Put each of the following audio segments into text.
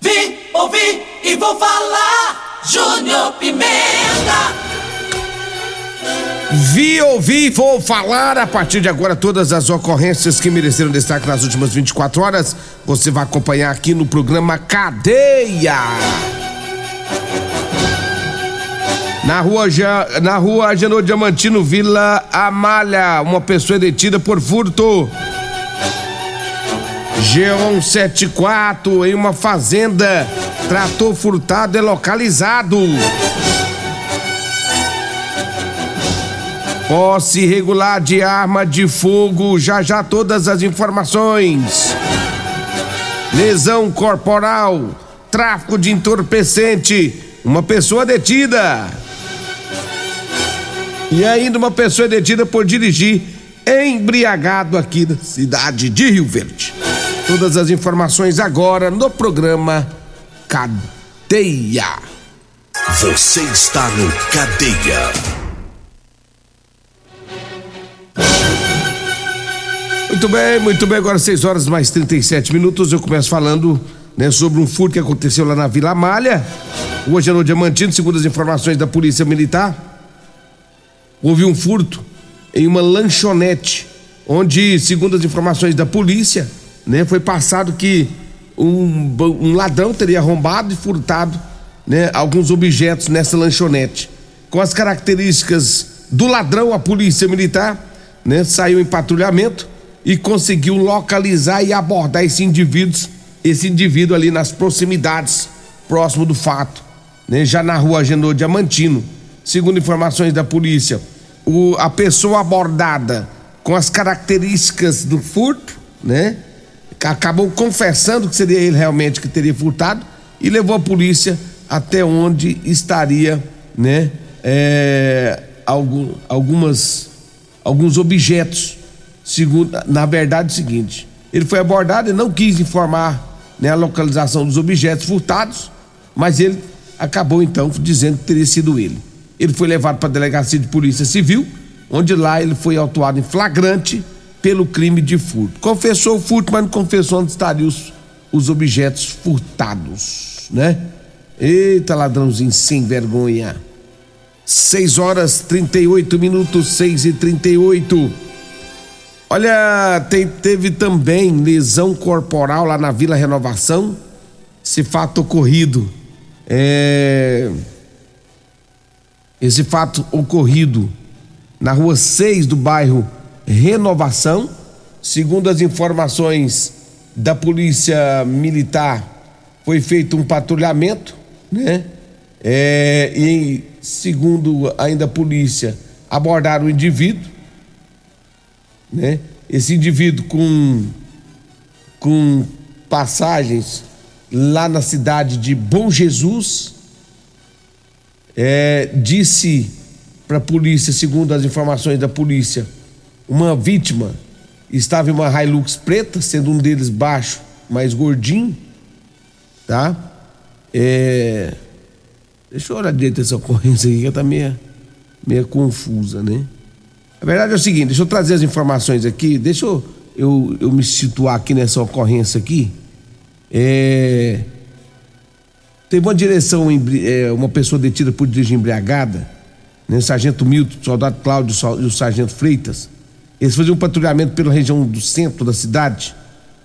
Vi, ouvi e vou falar. Júnior Pimenta. Vi, ouvi vou falar a partir de agora todas as ocorrências que mereceram destaque nas últimas 24 horas. Você vai acompanhar aqui no programa Cadeia. Na rua, na rua Agenor Diamantino, Vila Amália, uma pessoa é detida por furto. G174 em uma fazenda. Trator furtado é localizado. Posse irregular de arma de fogo. Já já todas as informações. Lesão corporal. Tráfico de entorpecente. Uma pessoa detida. E ainda uma pessoa detida por dirigir embriagado aqui na cidade de Rio Verde. Todas as informações agora no programa Cadeia. Você está no Cadeia. Muito bem, muito bem. Agora 6 horas mais 37 minutos. Eu começo falando né, sobre um furto que aconteceu lá na Vila Malha. Hoje é no Diamantino, segundo as informações da Polícia Militar. Houve um furto em uma lanchonete, onde, segundo as informações da polícia, né, foi passado que um, um ladrão teria arrombado e furtado né, alguns objetos nessa lanchonete. Com as características do ladrão, a polícia militar né, saiu em patrulhamento e conseguiu localizar e abordar esse indivíduo, esse indivíduo ali nas proximidades, próximo do fato, né, já na rua Agenor Diamantino. Segundo informações da polícia, o, a pessoa abordada com as características do furto, né? Acabou confessando que seria ele realmente que teria furtado e levou a polícia até onde estaria, né? É, algum, algumas, alguns objetos. Segundo, na verdade, é o seguinte: ele foi abordado e não quis informar né, a localização dos objetos furtados, mas ele acabou então dizendo que teria sido ele. Ele foi levado para a delegacia de polícia civil, onde lá ele foi autuado em flagrante pelo crime de furto. Confessou o furto, mas não confessou onde estariam os, os objetos furtados, né? Eita, ladrãozinho sem vergonha. 6 horas 38 minutos, 6 e 38. Olha, tem, teve também lesão corporal lá na Vila Renovação. Esse fato ocorrido. É, esse fato ocorrido na rua 6 do bairro Renovação. Segundo as informações da Polícia Militar, foi feito um patrulhamento, né? É, e segundo ainda a polícia, abordaram o indivíduo, né? Esse indivíduo com, com passagens lá na cidade de Bom Jesus, é, disse para a polícia, segundo as informações da polícia, uma vítima estava em uma Hilux preta, sendo um deles baixo, mais gordinho, tá? É, deixa eu olhar direito essa ocorrência aqui, que está meio, meio confusa, né? A verdade é o seguinte, deixa eu trazer as informações aqui, deixa eu, eu, eu me situar aqui nessa ocorrência aqui. É, teve uma direção, é, uma pessoa detida por dirigir embriagada, né? O sargento Milton, o soldado Cláudio e o sargento Freitas. Eles faziam um patrulhamento pela região do centro da cidade,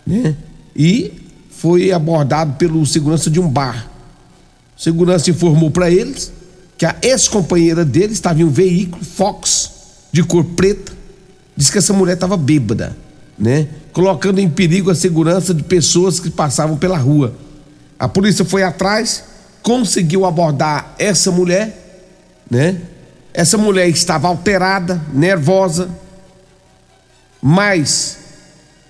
né? E foi abordado pelo segurança de um bar. O segurança informou para eles que a ex-companheira dele estava em um veículo Fox de cor preta. Diz que essa mulher estava bêbada, né? Colocando em perigo a segurança de pessoas que passavam pela rua. A polícia foi atrás, conseguiu abordar essa mulher, né? Essa mulher estava alterada, nervosa, mas,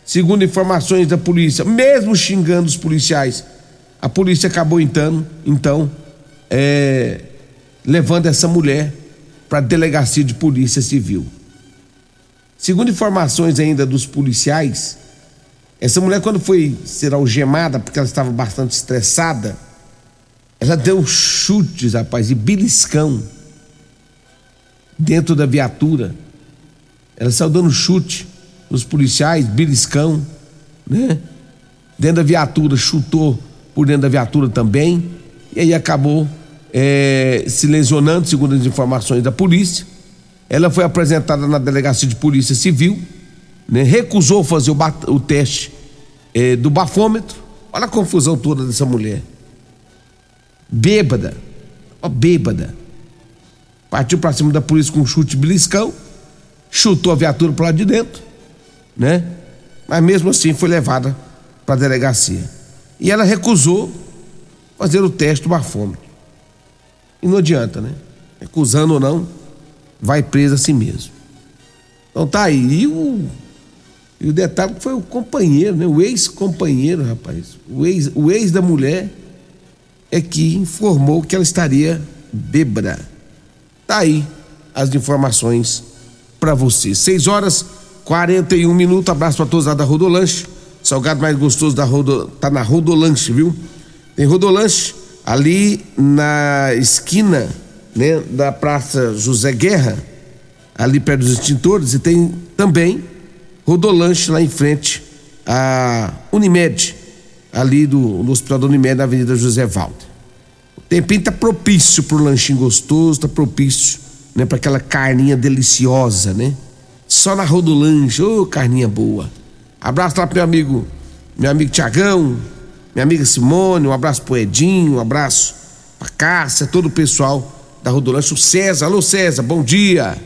segundo informações da polícia, mesmo xingando os policiais, a polícia acabou então, então é, levando essa mulher para a delegacia de polícia civil. Segundo informações ainda dos policiais, essa mulher quando foi ser algemada porque ela estava bastante estressada, ela deu chutes, rapaz, e beliscão dentro da viatura. Ela saiu dando chute nos policiais, beliscão, né? Dentro da viatura, chutou por dentro da viatura também, e aí acabou é, se lesionando, segundo as informações da polícia. Ela foi apresentada na delegacia de polícia civil, né? recusou fazer o, o teste é, do bafômetro. Olha a confusão toda dessa mulher. Bêbada, ó, bêbada. Partiu para cima da polícia com um chute beliscão, chutou a viatura para lá de dentro, né? Mas mesmo assim foi levada para a delegacia. E ela recusou fazer o teste do bafômetro. E não adianta, né? Recusando ou não, vai presa assim mesmo. Então tá aí. E o, e o detalhe foi o companheiro, né? O ex-companheiro, rapaz. O ex, o ex da mulher é que informou que ela estaria bêbada. Tá aí as informações para você. 6 horas 41 minutos. Abraço para todos lá da Rodolanche. Salgado mais gostoso da Rodo, tá na Rodolanche, viu? Tem Rodolanche ali na esquina né, da Praça José Guerra, ali perto dos extintores, e tem também Rodolanche lá em frente à Unimed, ali do, Hospital da Unimed, na Avenida José Valdo. O tempinho tá propício pro lanchinho gostoso, tá propício, né, para aquela carninha deliciosa, né? Só na Rodolanche, ô oh, carninha boa. Abraço lá pro meu amigo, meu amigo Tiagão, minha amiga Simone, um abraço pro Edinho, um abraço pra Cássia, todo o pessoal da Rodolanche, o César, alô César, bom dia.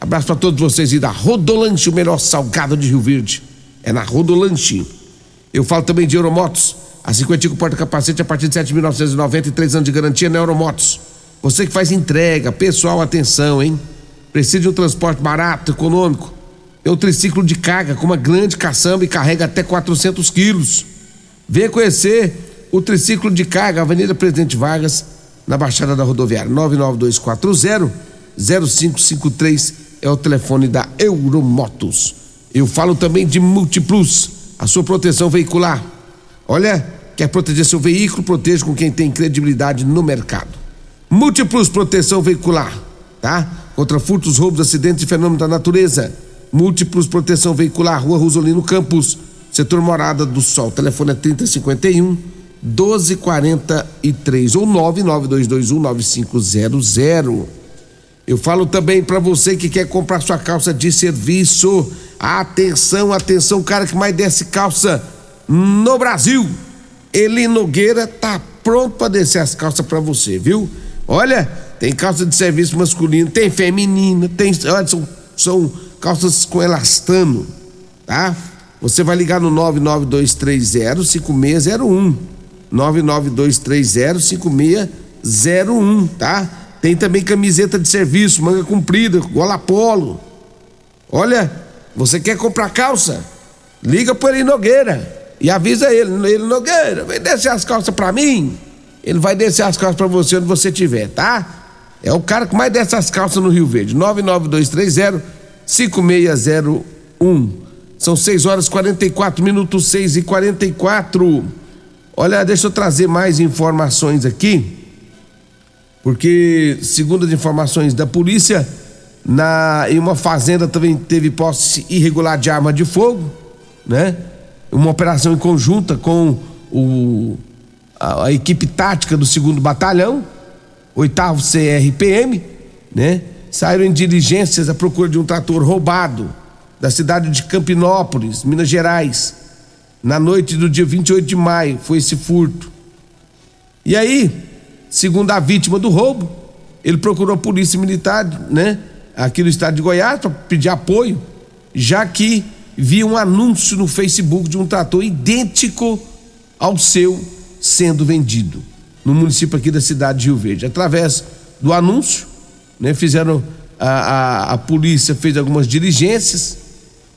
Abraço para todos vocês e da Rodolanche, o melhor salgado de Rio Verde. É na Rodolanche. Eu falo também de Euromotos, a 55 porta-capacete a partir de 7.993 anos de garantia na Euromotos. Você que faz entrega, pessoal, atenção, hein? Precisa de um transporte barato, econômico. É o triciclo de carga com uma grande caçamba e carrega até 400 quilos. Venha conhecer o triciclo de carga, Avenida Presidente Vargas, na Baixada da Rodoviária. 99240 0553 é o telefone da Euromotos. Eu falo também de Multiplus, a sua proteção veicular. Olha, quer proteger seu veículo? Proteja com quem tem credibilidade no mercado. Multiplus Proteção Veicular, tá? Contra furtos, roubos, acidentes e fenômenos da natureza. Múltiplos Proteção Veicular, Rua Rosolino Campos Setor Morada do Sol, telefone é 3051 1243 ou 99221 9500. Eu falo também para você que quer comprar sua calça de serviço. Atenção, atenção, cara que mais desce calça no Brasil. Eli Nogueira tá pronto para descer as calças para você, viu? Olha, tem calça de serviço masculino, tem feminina, tem, olha, são, são calças com elastano, tá? Você vai ligar no 99230-5601. 99230-5601, tá? Tem também camiseta de serviço, manga comprida, gola polo. Olha, você quer comprar calça? Liga para ele Nogueira e avisa ele, ele Nogueira, vem descer as calças para mim. Ele vai descer as calças para você onde você estiver, tá? É o cara que mais desce as calças no Rio Verde. 99230 5601. São 6 horas 44 minutos, 6 e 44. Olha, deixa eu trazer mais informações aqui. Porque, segundo as informações da polícia, na, em uma fazenda também teve posse irregular de arma de fogo, né? Uma operação em conjunta com o, a, a equipe tática do segundo batalhão, oitavo CRPM, né? Saíram em diligências à procura de um trator roubado da cidade de Campinópolis, Minas Gerais. na noite do dia 28 de maio, foi esse furto. E aí, segundo a vítima do roubo, ele procurou a polícia militar, né, aqui no estado de Goiás para pedir apoio, já que via um anúncio no Facebook de um trator idêntico ao seu sendo vendido no município aqui da cidade de Rio Verde. Através do anúncio, né, fizeram a, a, a polícia fez algumas diligências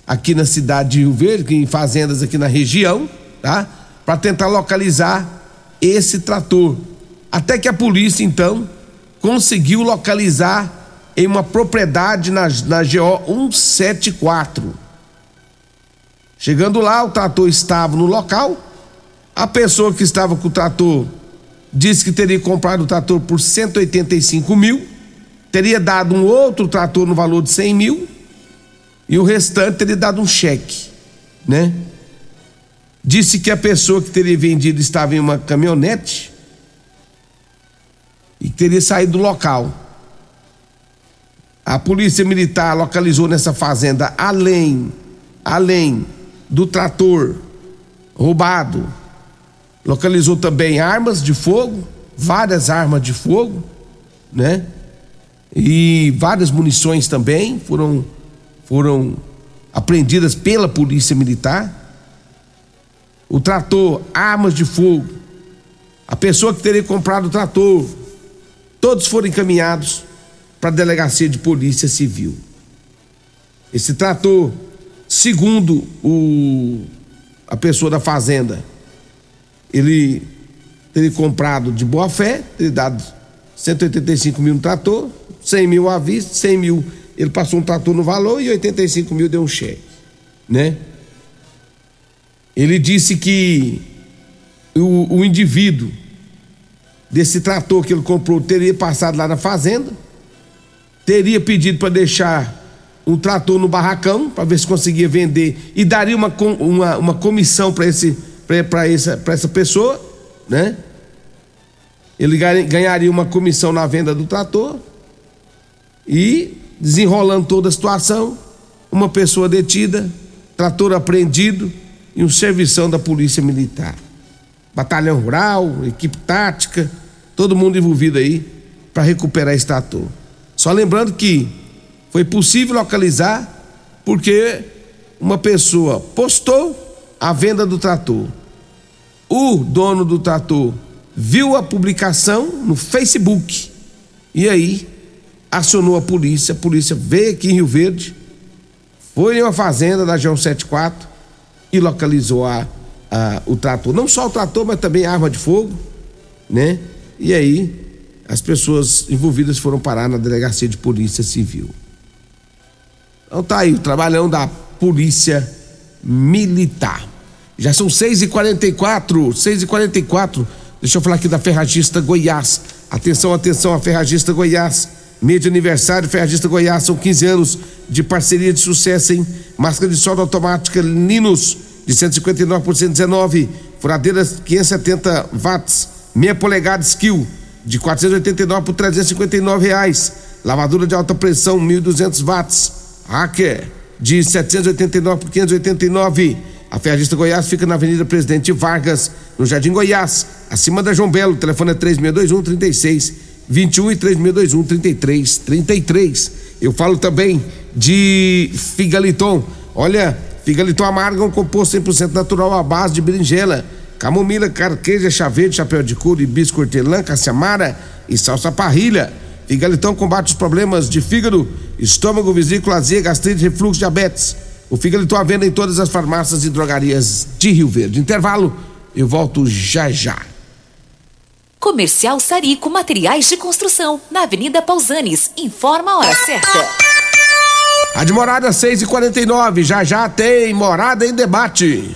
aqui na cidade de Rio Verde, em fazendas aqui na região, tá? Para tentar localizar esse trator. Até que a polícia então conseguiu localizar em uma propriedade na, na GO 174. Chegando lá, o trator estava no local. A pessoa que estava com o trator disse que teria comprado o trator por 185 mil, teria dado um outro trator no valor de 100 mil e o restante teria dado um cheque, né? Disse que a pessoa que teria vendido estava em uma caminhonete e teria saído do local. A polícia militar localizou nessa fazenda além além do trator roubado, localizou também armas de fogo, várias armas de fogo, né? E várias munições também foram foram apreendidas pela polícia militar. O trator, armas de fogo, a pessoa que teria comprado o trator, todos foram encaminhados para a delegacia de polícia civil. Esse trator, segundo o, a pessoa da fazenda, ele teria comprado de boa fé, teria dado 185 mil no trator, 100 mil à vista, 100 mil ele passou um trator no valor e 85 mil deu um cheque, né? Ele disse que o, o indivíduo desse trator que ele comprou teria passado lá na fazenda, teria pedido para deixar um trator no barracão para ver se conseguia vender e daria uma, uma, uma comissão para esse para essa, essa pessoa, né? Ele ganharia uma comissão na venda do trator e desenrolando toda a situação, uma pessoa detida, trator apreendido e um servição da Polícia Militar. Batalhão Rural, equipe tática, todo mundo envolvido aí para recuperar esse trator. Só lembrando que foi possível localizar porque uma pessoa postou a venda do trator. O dono do trator viu a publicação no Facebook e aí acionou a polícia. A polícia veio aqui em Rio Verde, foi em uma fazenda da João 74 e localizou a, a, o trator. Não só o trator, mas também a arma de fogo, né? E aí as pessoas envolvidas foram parar na delegacia de polícia civil. Então tá aí o trabalhão da polícia militar. Já são 6h44, 6h44. Deixa eu falar aqui da Ferragista Goiás. Atenção, atenção, a Ferragista Goiás. Mês de aniversário, Ferragista Goiás, são 15 anos de parceria de sucesso, hein? Máscara de solda automática Linus, de 159 por 119. Furadeiras 570 watts, meia polegada skill, de 489 por 359 reais. Lavadora de alta pressão, 1.200 watts. Hacker, de 789 por 589. A Ferragista Goiás fica na Avenida Presidente Vargas, no Jardim Goiás, acima da João Belo. O telefone é 3621 36 21 e 3621 33 33. Eu falo também de Figaliton. Olha, Figaliton amarga um composto 100% natural à base de berinjela, camomila, carqueja, chá verde, chapéu de couro, hibisco, hortelã, caciamara e salsa parrilha. Figaliton combate os problemas de fígado, estômago, vesícula, azia, gastrite, refluxo, diabetes. O Figaliton à venda em todas as farmácias e drogarias de Rio Verde. Intervalo, eu volto já já. Comercial Sarico Materiais de Construção, na Avenida Pausanes. Informa a hora certa. A de morada 6 e 49 já já tem morada em debate.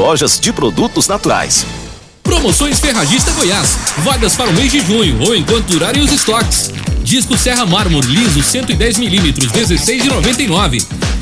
de produtos naturais. Promoções Ferragista Goiás. Vagas para o mês de junho ou enquanto durarem os estoques. Disco Serra Mármore liso 110 milímetros 16,99.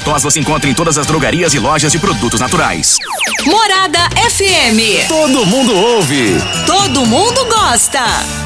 tos você encontra em todas as drogarias e lojas de produtos naturais. Morada FM. Todo mundo ouve. Todo mundo gosta.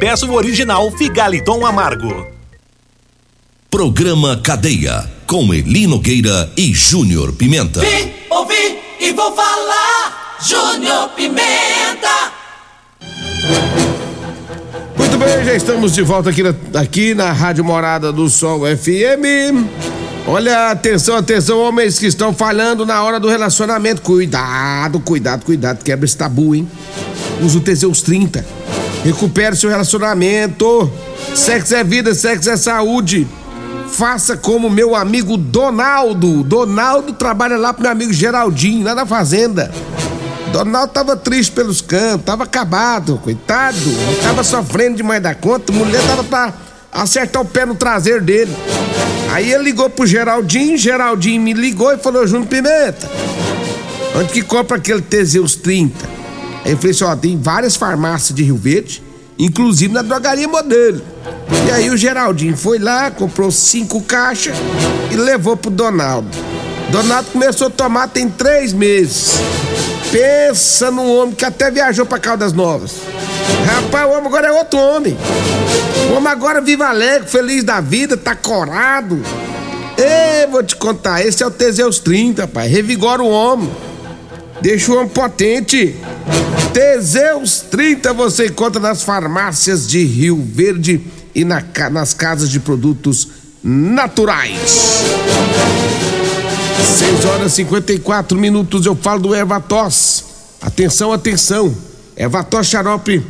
peça o original Figaliton Amargo. Programa Cadeia, com Elino Gueira e Júnior Pimenta. Vim, ouvi e vou falar, Júnior Pimenta. Muito bem, já estamos de volta aqui na, aqui na Rádio Morada do Sol FM. Olha, atenção, atenção, homens que estão falhando na hora do relacionamento. Cuidado, cuidado, cuidado, quebra esse tabu, hein? Usa o Teseus 30 Recupere seu relacionamento. Sexo é vida, sexo é saúde. Faça como meu amigo Donaldo. Donaldo trabalha lá pro meu amigo Geraldinho, lá na fazenda. Donaldo tava triste pelos cantos, tava acabado, coitado. Tava sofrendo demais da conta. Mulher tava pra acertar o pé no traseiro dele. Aí ele ligou pro Geraldinho, Geraldinho me ligou e falou: Júnior Pimenta, onde que compra aquele Teseus 30? Aí eu falei assim: ó, tem várias farmácias de Rio Verde, inclusive na drogaria modelo. E aí o Geraldinho foi lá, comprou cinco caixas e levou pro Donaldo. Donaldo começou a tomar tem três meses. Pensa num homem que até viajou pra Caldas Novas. Rapaz, o homem agora é outro homem. O homem agora vive alegre, feliz da vida, tá corado. Ei, vou te contar, esse é o Teseus 30, pai. Revigora o homem. Deixa o potente. Teseus 30 você encontra nas farmácias de Rio Verde e na, nas casas de produtos naturais. 6 horas e 54 minutos eu falo do Ervatos. Atenção, atenção. Ervatos xarope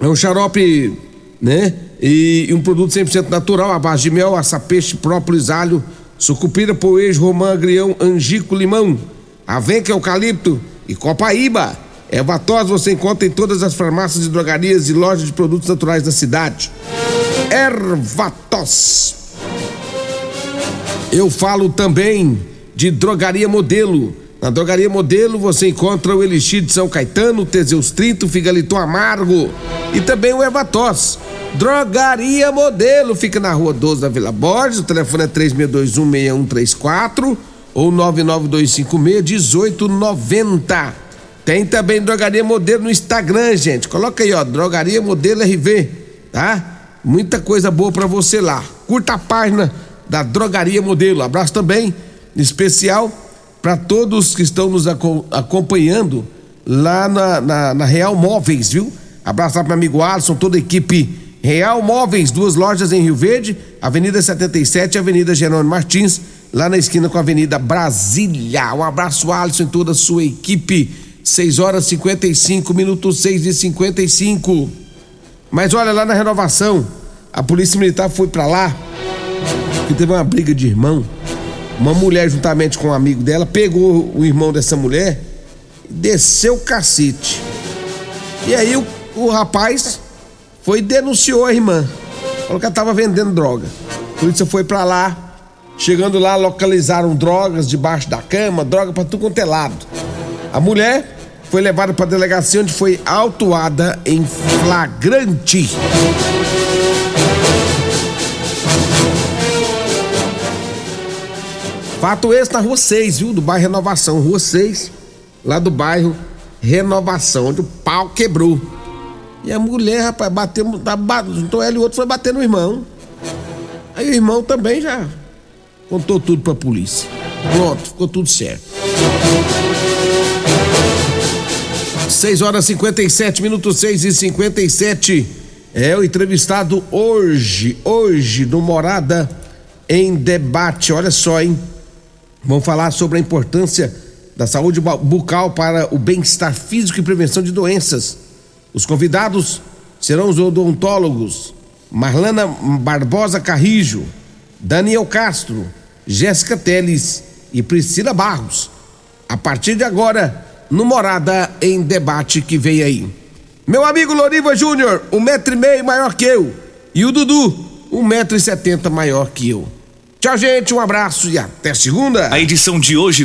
é um xarope, né? E, e um produto 100% natural, à base de mel, açapeixe, própolis, alho, sucupira, poejo, romã, agrião, angico, limão Avenca Eucalipto e Copaíba. Erva tos você encontra em todas as farmácias e drogarias e lojas de produtos naturais da cidade. Erva tos. Eu falo também de Drogaria Modelo. Na Drogaria Modelo você encontra o Elixir de São Caetano, Teseus 30, o Figaliton Amargo e também o Ervatos. Drogaria Modelo fica na rua 12 da Vila Borges, o telefone é 36216134 ou 992561890. Tem também Drogaria Modelo no Instagram, gente. Coloca aí, ó, Drogaria Modelo RV, tá? Muita coisa boa para você lá. Curta a página da Drogaria Modelo. Abraço também especial para todos que estão nos acompanhando lá na, na, na Real Móveis, viu? Abraço lá para amigo Alisson, toda a equipe Real Móveis, duas lojas em Rio Verde, Avenida 77 e Avenida Jerônimo Martins, lá na esquina com a Avenida Brasília. Um abraço, Alisson, e toda a sua equipe. 6 horas 55 minutos, 6 e 55. Mas olha, lá na renovação, a Polícia Militar foi para lá, que teve uma briga de irmão. Uma mulher, juntamente com um amigo dela, pegou o irmão dessa mulher e desceu o cacete. E aí o, o rapaz foi e denunciou a irmã. Falou que ela tava vendendo droga. A polícia foi para lá. Chegando lá, localizaram drogas debaixo da cama, droga para tudo quanto é lado. A mulher foi levada para a delegacia onde foi autuada em flagrante. Fato esse na rua 6, viu? Do bairro Renovação. Rua 6, lá do bairro Renovação, onde o pau quebrou. E a mulher, rapaz, bateu, juntou ela e o outro foi bater no irmão. Aí o irmão também já contou tudo pra polícia. Pronto, ficou tudo certo. 6 horas 57 minutos, 6 e 57 É o entrevistado hoje, hoje, no Morada em Debate. Olha só, hein? Vamos falar sobre a importância da saúde bucal para o bem-estar físico e prevenção de doenças. Os convidados serão os odontólogos Marlana Barbosa Carrijo, Daniel Castro, Jéssica Teles e Priscila Barros. A partir de agora, no Morada em Debate que vem aí. Meu amigo Loriva Júnior, um metro e meio maior que eu. E o Dudu, um metro e setenta maior que eu. Tchau, gente, um abraço e até segunda. A edição de hoje